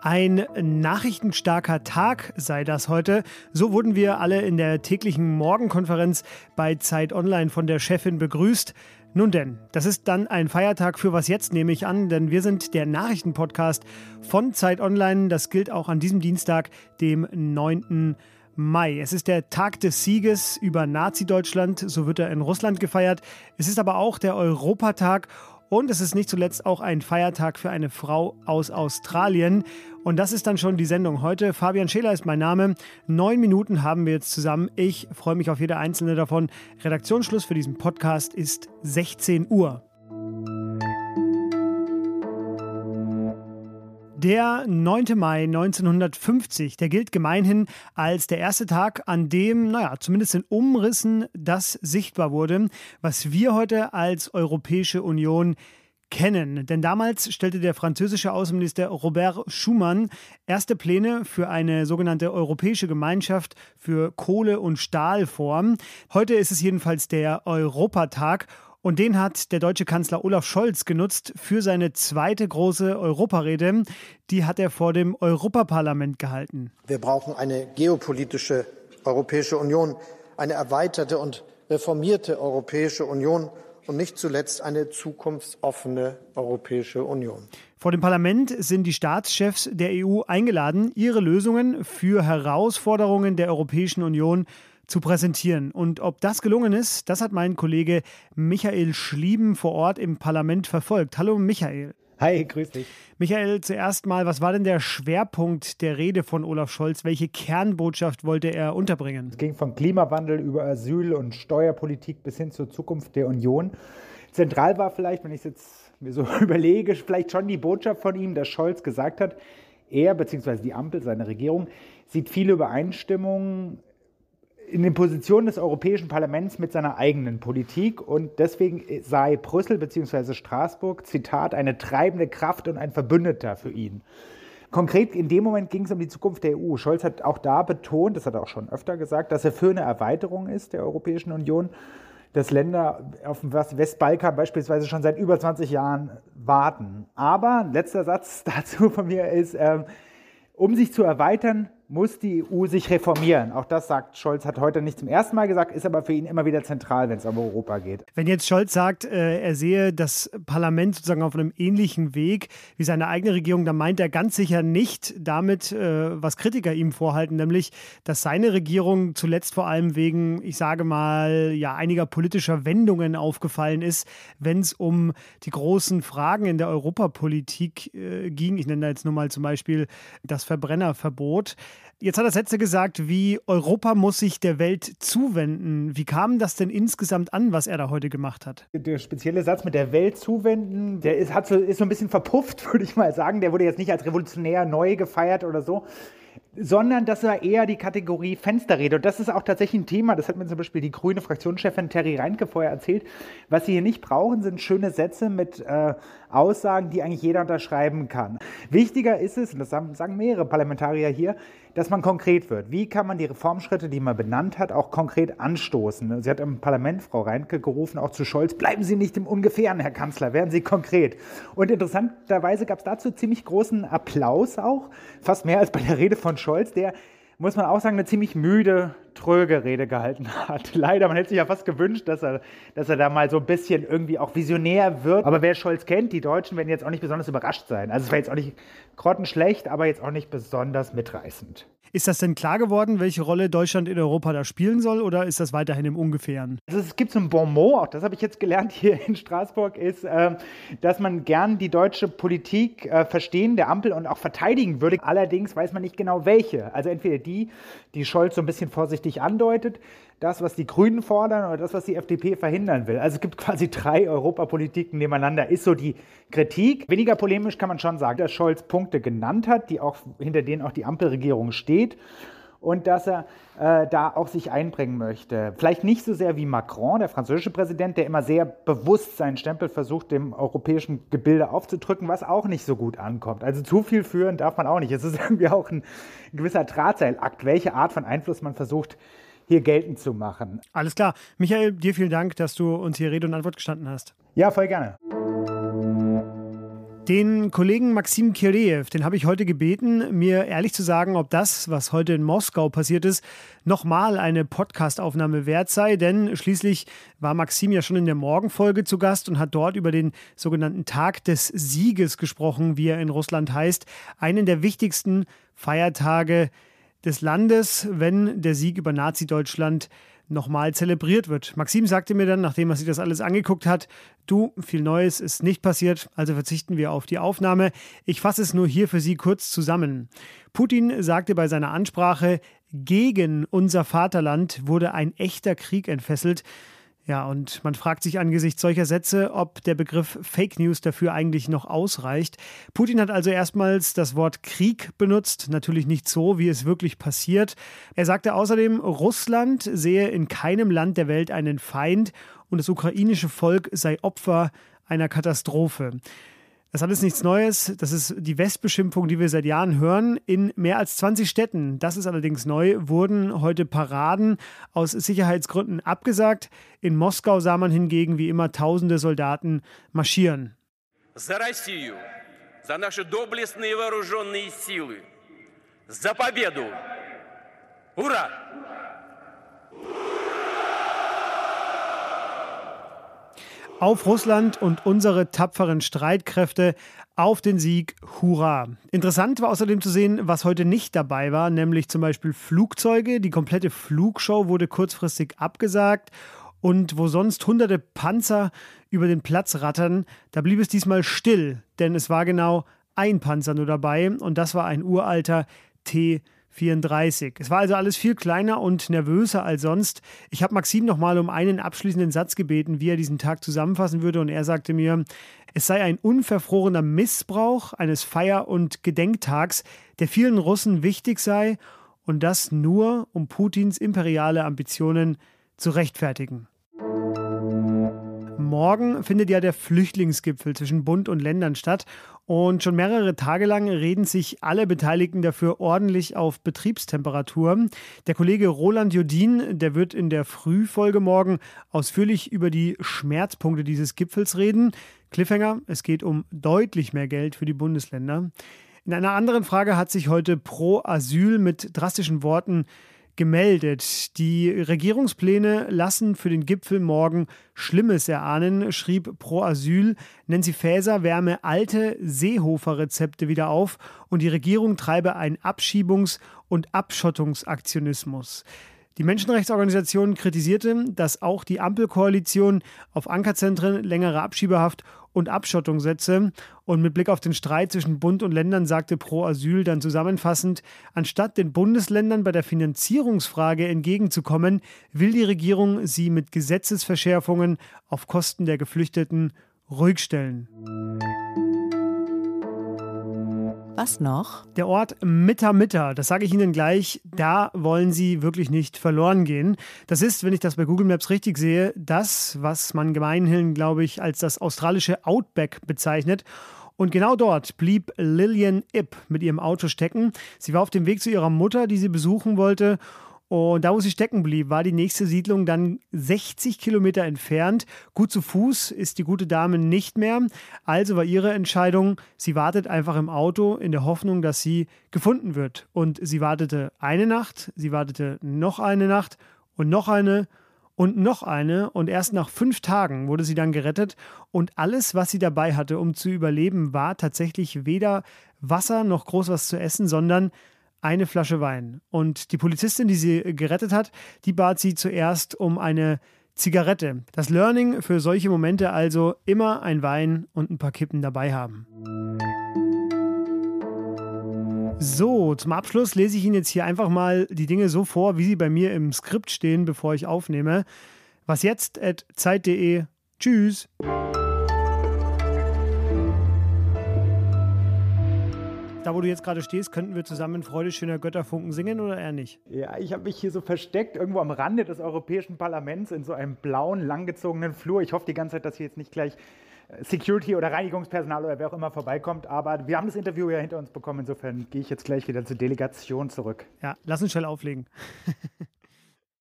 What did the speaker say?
Ein nachrichtenstarker Tag sei das heute. So wurden wir alle in der täglichen Morgenkonferenz bei Zeit Online von der Chefin begrüßt. Nun denn, das ist dann ein Feiertag für was jetzt, nehme ich an, denn wir sind der Nachrichtenpodcast von Zeit Online. Das gilt auch an diesem Dienstag, dem 9. Mai. Es ist der Tag des Sieges über Nazi-Deutschland, so wird er in Russland gefeiert. Es ist aber auch der Europatag und es ist nicht zuletzt auch ein Feiertag für eine Frau aus Australien. Und das ist dann schon die Sendung heute. Fabian Scheler ist mein Name. Neun Minuten haben wir jetzt zusammen. Ich freue mich auf jede einzelne davon. Redaktionsschluss für diesen Podcast ist 16 Uhr. Der 9. Mai 1950, der gilt gemeinhin als der erste Tag, an dem, naja, zumindest in Umrissen das sichtbar wurde, was wir heute als Europäische Union kennen. Denn damals stellte der französische Außenminister Robert Schumann erste Pläne für eine sogenannte Europäische Gemeinschaft für Kohle und Stahl vor. Heute ist es jedenfalls der Europatag und den hat der deutsche Kanzler Olaf Scholz genutzt für seine zweite große Europarede. Die hat er vor dem Europaparlament gehalten. Wir brauchen eine geopolitische Europäische Union, eine erweiterte und reformierte Europäische Union und nicht zuletzt eine zukunftsoffene Europäische Union. Vor dem Parlament sind die Staatschefs der EU eingeladen, ihre Lösungen für Herausforderungen der Europäischen Union zu präsentieren. Und ob das gelungen ist, das hat mein Kollege Michael Schlieben vor Ort im Parlament verfolgt. Hallo Michael. Hi, grüß dich. Michael, zuerst mal, was war denn der Schwerpunkt der Rede von Olaf Scholz? Welche Kernbotschaft wollte er unterbringen? Es ging von Klimawandel über Asyl und Steuerpolitik bis hin zur Zukunft der Union. Zentral war vielleicht, wenn ich es jetzt mir so überlege, vielleicht schon die Botschaft von ihm, dass Scholz gesagt hat, er bzw. die Ampel, seine Regierung, sieht viele Übereinstimmungen in den Positionen des Europäischen Parlaments mit seiner eigenen Politik und deswegen sei Brüssel bzw. Straßburg, Zitat, eine treibende Kraft und ein Verbündeter für ihn. Konkret in dem Moment ging es um die Zukunft der EU. Scholz hat auch da betont, das hat er auch schon öfter gesagt, dass er für eine Erweiterung ist der Europäischen Union, dass Länder auf dem Westbalkan beispielsweise schon seit über 20 Jahren warten. Aber letzter Satz dazu von mir ist, äh, um sich zu erweitern, muss die EU sich reformieren. Auch das sagt Scholz, hat heute nicht zum ersten Mal gesagt, ist aber für ihn immer wieder zentral, wenn es um Europa geht. Wenn jetzt Scholz sagt, äh, er sehe das Parlament sozusagen auf einem ähnlichen Weg wie seine eigene Regierung, dann meint er ganz sicher nicht damit, äh, was Kritiker ihm vorhalten, nämlich, dass seine Regierung zuletzt vor allem wegen, ich sage mal, ja, einiger politischer Wendungen aufgefallen ist, wenn es um die großen Fragen in der Europapolitik äh, ging. Ich nenne da jetzt nur mal zum Beispiel das Verbrennerverbot. Jetzt hat er Sätze gesagt, wie Europa muss sich der Welt zuwenden. Wie kam das denn insgesamt an, was er da heute gemacht hat? Der spezielle Satz mit der Welt zuwenden, der ist, hat so, ist so ein bisschen verpufft, würde ich mal sagen. Der wurde jetzt nicht als revolutionär neu gefeiert oder so sondern das war eher die Kategorie Fensterrede. Und das ist auch tatsächlich ein Thema, das hat mir zum Beispiel die grüne Fraktionschefin Terry Reinke vorher erzählt. Was sie hier nicht brauchen, sind schöne Sätze mit äh, Aussagen, die eigentlich jeder unterschreiben kann. Wichtiger ist es, und das sagen mehrere Parlamentarier hier, dass man konkret wird. Wie kann man die Reformschritte, die man benannt hat, auch konkret anstoßen? Sie hat im Parlament, Frau Reinke, gerufen, auch zu Scholz, bleiben Sie nicht im Ungefähren, Herr Kanzler, werden Sie konkret. Und interessanterweise gab es dazu ziemlich großen Applaus auch, fast mehr als bei der Rede von Scholz, der muss man auch sagen, eine ziemlich müde, tröge Rede gehalten hat. Leider, man hätte sich ja fast gewünscht, dass er, dass er da mal so ein bisschen irgendwie auch visionär wird. Aber wer Scholz kennt, die Deutschen werden jetzt auch nicht besonders überrascht sein. Also es war jetzt auch nicht grottenschlecht, aber jetzt auch nicht besonders mitreißend. Ist das denn klar geworden, welche Rolle Deutschland in Europa da spielen soll oder ist das weiterhin im Ungefähren? Also es gibt so ein Bon mot, auch das habe ich jetzt gelernt hier in Straßburg, ist, äh, dass man gern die deutsche Politik äh, verstehen, der Ampel und auch verteidigen würde. Allerdings weiß man nicht genau welche. Also entweder die, die Scholz so ein bisschen vorsichtig andeutet, das, was die Grünen fordern oder das, was die FDP verhindern will. Also es gibt quasi drei Europapolitiken nebeneinander. Ist so die Kritik. Weniger polemisch kann man schon sagen, dass Scholz Punkte genannt hat, die auch, hinter denen auch die Ampelregierung steht und dass er äh, da auch sich einbringen möchte. Vielleicht nicht so sehr wie Macron, der französische Präsident, der immer sehr bewusst seinen Stempel versucht, dem europäischen Gebilde aufzudrücken, was auch nicht so gut ankommt. Also zu viel führen darf man auch nicht. Es ist irgendwie auch ein, ein gewisser Drahtseilakt, welche Art von Einfluss man versucht hier geltend zu machen. Alles klar. Michael, dir vielen Dank, dass du uns hier Rede und Antwort gestanden hast. Ja, voll gerne. Den Kollegen Maxim Kireev, den habe ich heute gebeten, mir ehrlich zu sagen, ob das, was heute in Moskau passiert ist, nochmal eine Podcastaufnahme wert sei. Denn schließlich war Maxim ja schon in der Morgenfolge zu Gast und hat dort über den sogenannten Tag des Sieges gesprochen, wie er in Russland heißt. Einen der wichtigsten Feiertage des Landes, wenn der Sieg über Nazi-Deutschland nochmal zelebriert wird. Maxim sagte mir dann, nachdem er sich das alles angeguckt hat, du, viel Neues ist nicht passiert, also verzichten wir auf die Aufnahme. Ich fasse es nur hier für Sie kurz zusammen. Putin sagte bei seiner Ansprache, gegen unser Vaterland wurde ein echter Krieg entfesselt. Ja, und man fragt sich angesichts solcher Sätze, ob der Begriff Fake News dafür eigentlich noch ausreicht. Putin hat also erstmals das Wort Krieg benutzt, natürlich nicht so, wie es wirklich passiert. Er sagte außerdem, Russland sehe in keinem Land der Welt einen Feind und das ukrainische Volk sei Opfer einer Katastrophe. Das ist alles nichts Neues. Das ist die Westbeschimpfung, die wir seit Jahren hören. In mehr als 20 Städten, das ist allerdings neu, wurden heute Paraden aus Sicherheitsgründen abgesagt. In Moskau sah man hingegen wie immer tausende Soldaten marschieren. За Россию, за наши доблестные вооруженные силы, за победу! Ура! Auf Russland und unsere tapferen Streitkräfte auf den Sieg. Hurra! Interessant war außerdem zu sehen, was heute nicht dabei war, nämlich zum Beispiel Flugzeuge. Die komplette Flugshow wurde kurzfristig abgesagt. Und wo sonst hunderte Panzer über den Platz rattern, da blieb es diesmal still, denn es war genau ein Panzer nur dabei und das war ein uralter T 34. Es war also alles viel kleiner und nervöser als sonst. Ich habe Maxim nochmal um einen abschließenden Satz gebeten, wie er diesen Tag zusammenfassen würde, und er sagte mir, es sei ein unverfrorener Missbrauch eines Feier- und Gedenktags, der vielen Russen wichtig sei, und das nur, um Putins imperiale Ambitionen zu rechtfertigen. Morgen findet ja der Flüchtlingsgipfel zwischen Bund und Ländern statt. Und schon mehrere Tage lang reden sich alle Beteiligten dafür ordentlich auf Betriebstemperatur. Der Kollege Roland Jodin, der wird in der Frühfolge morgen ausführlich über die Schmerzpunkte dieses Gipfels reden. Cliffhanger, es geht um deutlich mehr Geld für die Bundesländer. In einer anderen Frage hat sich heute Pro Asyl mit drastischen Worten gemeldet. Die Regierungspläne lassen für den Gipfel morgen Schlimmes erahnen, schrieb Pro Asyl. Nancy Faeser wärme alte Seehofer-Rezepte wieder auf und die Regierung treibe einen Abschiebungs- und Abschottungsaktionismus. Die Menschenrechtsorganisation kritisierte, dass auch die Ampelkoalition auf Ankerzentren längere Abschiebehaft und Abschottung setze. Und mit Blick auf den Streit zwischen Bund und Ländern sagte Pro Asyl dann zusammenfassend, anstatt den Bundesländern bei der Finanzierungsfrage entgegenzukommen, will die Regierung sie mit Gesetzesverschärfungen auf Kosten der Geflüchteten ruhig stellen. Was noch? Der Ort Mitta, das sage ich Ihnen gleich, da wollen Sie wirklich nicht verloren gehen. Das ist, wenn ich das bei Google Maps richtig sehe, das, was man gemeinhin, glaube ich, als das australische Outback bezeichnet. Und genau dort blieb Lillian Ipp mit ihrem Auto stecken. Sie war auf dem Weg zu ihrer Mutter, die sie besuchen wollte. Und da, wo sie stecken blieb, war die nächste Siedlung dann 60 Kilometer entfernt. Gut zu Fuß ist die gute Dame nicht mehr. Also war ihre Entscheidung, sie wartet einfach im Auto in der Hoffnung, dass sie gefunden wird. Und sie wartete eine Nacht, sie wartete noch eine Nacht und noch eine und noch eine. Und erst nach fünf Tagen wurde sie dann gerettet. Und alles, was sie dabei hatte, um zu überleben, war tatsächlich weder Wasser noch groß was zu essen, sondern eine Flasche Wein. Und die Polizistin, die sie gerettet hat, die bat sie zuerst um eine Zigarette. Das Learning für solche Momente also immer ein Wein und ein paar Kippen dabei haben. So, zum Abschluss lese ich Ihnen jetzt hier einfach mal die Dinge so vor, wie sie bei mir im Skript stehen, bevor ich aufnehme. Was jetzt at zeit.de. Tschüss. Da wo du jetzt gerade stehst, könnten wir zusammen Freude schöner Götterfunken singen oder eher nicht? Ja, ich habe mich hier so versteckt, irgendwo am Rande des Europäischen Parlaments in so einem blauen, langgezogenen Flur. Ich hoffe die ganze Zeit, dass hier jetzt nicht gleich äh, Security oder Reinigungspersonal oder wer auch immer vorbeikommt. Aber wir haben das Interview ja hinter uns bekommen. Insofern gehe ich jetzt gleich wieder zur Delegation zurück. Ja, lass uns schnell auflegen.